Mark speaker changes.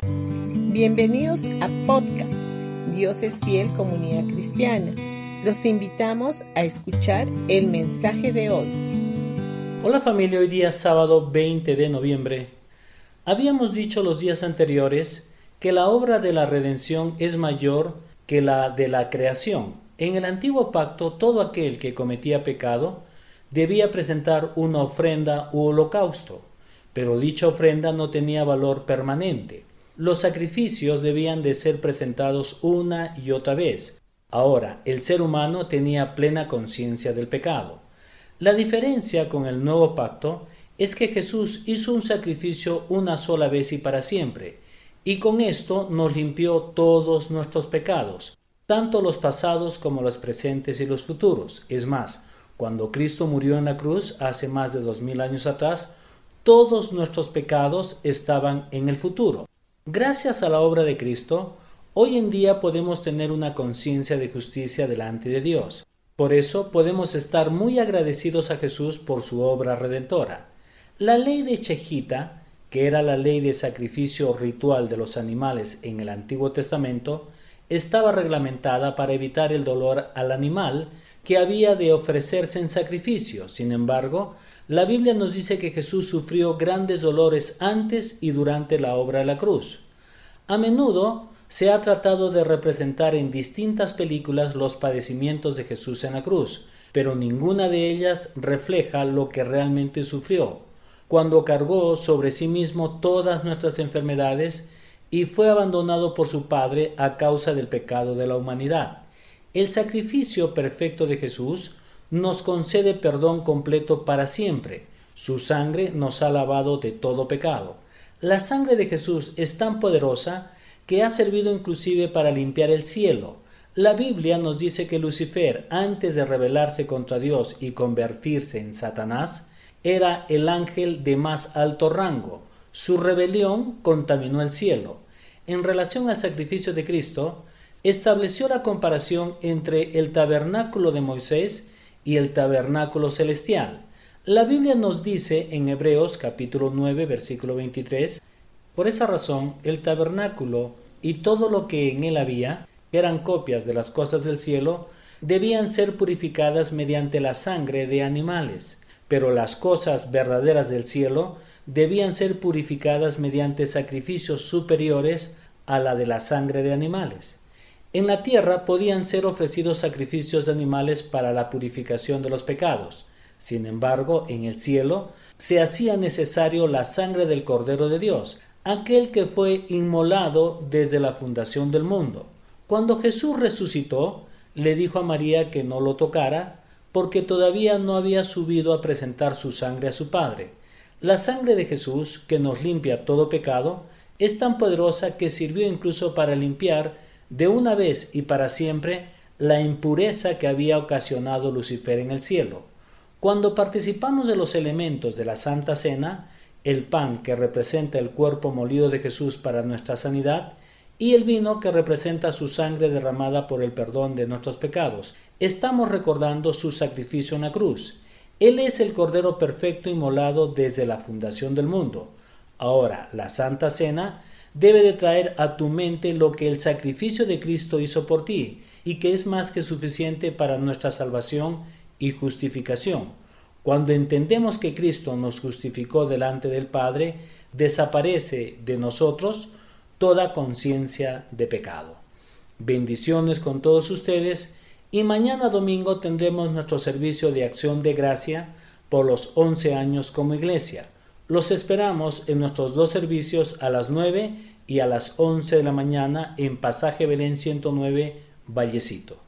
Speaker 1: Bienvenidos a podcast Dios es fiel comunidad cristiana. Los invitamos a escuchar el mensaje de hoy.
Speaker 2: Hola familia, hoy día sábado 20 de noviembre. Habíamos dicho los días anteriores que la obra de la redención es mayor que la de la creación. En el antiguo pacto todo aquel que cometía pecado debía presentar una ofrenda u holocausto, pero dicha ofrenda no tenía valor permanente. Los sacrificios debían de ser presentados una y otra vez. Ahora, el ser humano tenía plena conciencia del pecado. La diferencia con el nuevo pacto es que Jesús hizo un sacrificio una sola vez y para siempre, y con esto nos limpió todos nuestros pecados, tanto los pasados como los presentes y los futuros. Es más, cuando Cristo murió en la cruz hace más de dos mil años atrás, todos nuestros pecados estaban en el futuro. Gracias a la obra de Cristo, hoy en día podemos tener una conciencia de justicia delante de Dios. Por eso podemos estar muy agradecidos a Jesús por su obra redentora. La ley de Chejita, que era la ley de sacrificio ritual de los animales en el Antiguo Testamento, estaba reglamentada para evitar el dolor al animal que había de ofrecerse en sacrificio. Sin embargo, la Biblia nos dice que Jesús sufrió grandes dolores antes y durante la obra de la cruz. A menudo se ha tratado de representar en distintas películas los padecimientos de Jesús en la cruz, pero ninguna de ellas refleja lo que realmente sufrió, cuando cargó sobre sí mismo todas nuestras enfermedades y fue abandonado por su Padre a causa del pecado de la humanidad. El sacrificio perfecto de Jesús nos concede perdón completo para siempre. Su sangre nos ha lavado de todo pecado. La sangre de Jesús es tan poderosa que ha servido inclusive para limpiar el cielo. La Biblia nos dice que Lucifer, antes de rebelarse contra Dios y convertirse en Satanás, era el ángel de más alto rango. Su rebelión contaminó el cielo. En relación al sacrificio de Cristo, estableció la comparación entre el tabernáculo de Moisés y el tabernáculo celestial. La Biblia nos dice en Hebreos capítulo 9 versículo 23, por esa razón el tabernáculo y todo lo que en él había, que eran copias de las cosas del cielo, debían ser purificadas mediante la sangre de animales, pero las cosas verdaderas del cielo debían ser purificadas mediante sacrificios superiores a la de la sangre de animales. En la tierra podían ser ofrecidos sacrificios de animales para la purificación de los pecados. Sin embargo, en el cielo se hacía necesario la sangre del Cordero de Dios, aquel que fue inmolado desde la fundación del mundo. Cuando Jesús resucitó, le dijo a María que no lo tocara, porque todavía no había subido a presentar su sangre a su Padre. La sangre de Jesús, que nos limpia todo pecado, es tan poderosa que sirvió incluso para limpiar de una vez y para siempre la impureza que había ocasionado Lucifer en el cielo. Cuando participamos de los elementos de la Santa Cena, el pan que representa el cuerpo molido de Jesús para nuestra sanidad, y el vino que representa su sangre derramada por el perdón de nuestros pecados, estamos recordando su sacrificio en la cruz. Él es el Cordero perfecto inmolado desde la fundación del mundo. Ahora, la Santa Cena debe de traer a tu mente lo que el sacrificio de Cristo hizo por ti y que es más que suficiente para nuestra salvación y justificación. Cuando entendemos que Cristo nos justificó delante del Padre, desaparece de nosotros toda conciencia de pecado. Bendiciones con todos ustedes y mañana domingo tendremos nuestro servicio de acción de gracia por los 11 años como iglesia. Los esperamos en nuestros dos servicios a las 9 y a las 11 de la mañana en Pasaje Belén 109, Vallecito.